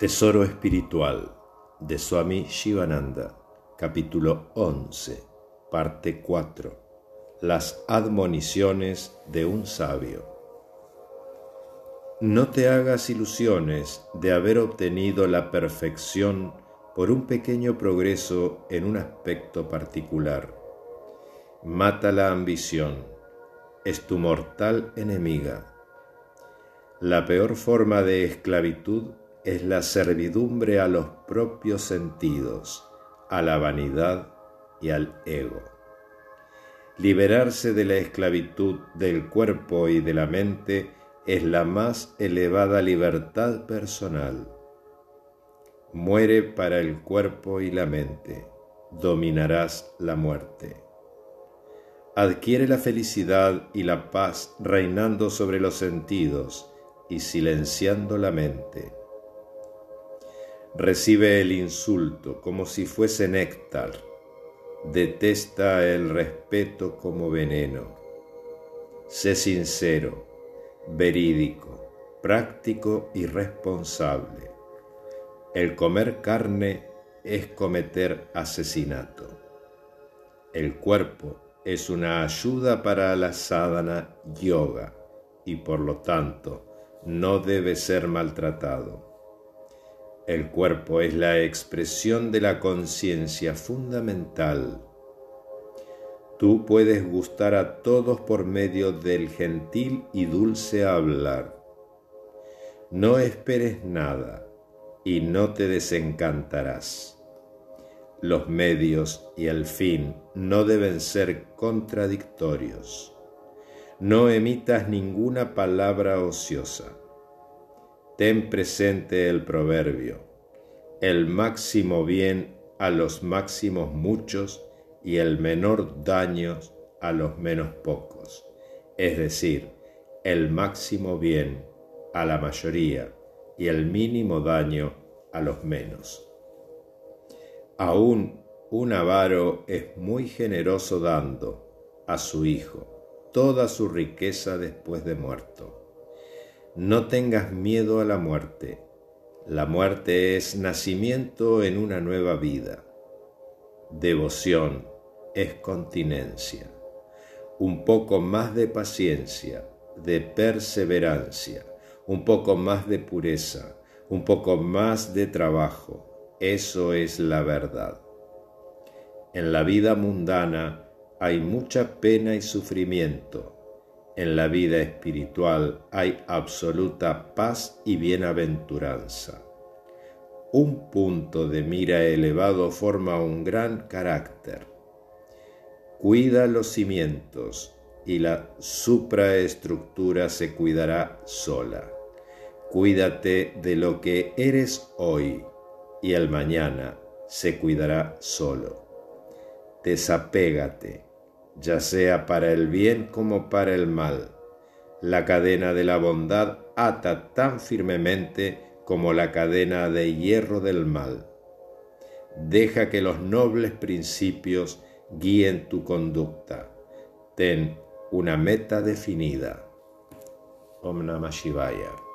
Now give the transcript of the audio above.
Tesoro espiritual de Swami Shivananda, capítulo 11, parte 4. Las admoniciones de un sabio. No te hagas ilusiones de haber obtenido la perfección por un pequeño progreso en un aspecto particular. Mata la ambición, es tu mortal enemiga. La peor forma de esclavitud es la servidumbre a los propios sentidos, a la vanidad y al ego. Liberarse de la esclavitud del cuerpo y de la mente es la más elevada libertad personal. Muere para el cuerpo y la mente, dominarás la muerte. Adquiere la felicidad y la paz reinando sobre los sentidos y silenciando la mente recibe el insulto como si fuese néctar, detesta el respeto como veneno. Sé sincero, verídico, práctico y responsable. El comer carne es cometer asesinato. El cuerpo es una ayuda para la sadhana yoga y por lo tanto no debe ser maltratado. El cuerpo es la expresión de la conciencia fundamental. Tú puedes gustar a todos por medio del gentil y dulce hablar. No esperes nada y no te desencantarás. Los medios y el fin no deben ser contradictorios. No emitas ninguna palabra ociosa ten presente el proverbio, el máximo bien a los máximos muchos y el menor daño a los menos pocos, es decir, el máximo bien a la mayoría y el mínimo daño a los menos. Aún un avaro es muy generoso dando a su hijo toda su riqueza después de muerto no tengas miedo a la muerte. La muerte es nacimiento en una nueva vida. Devoción es continencia. Un poco más de paciencia, de perseverancia, un poco más de pureza, un poco más de trabajo. Eso es la verdad. En la vida mundana hay mucha pena y sufrimiento en la vida espiritual hay absoluta paz y bienaventuranza. Un punto de mira elevado forma un gran carácter. Cuida los cimientos y la supraestructura se cuidará sola. Cuídate de lo que eres hoy y el mañana se cuidará solo. Desapégate ya sea para el bien como para el mal. La cadena de la bondad ata tan firmemente como la cadena de hierro del mal. Deja que los nobles principios guíen tu conducta. Ten una meta definida. Om Namah Shivaya.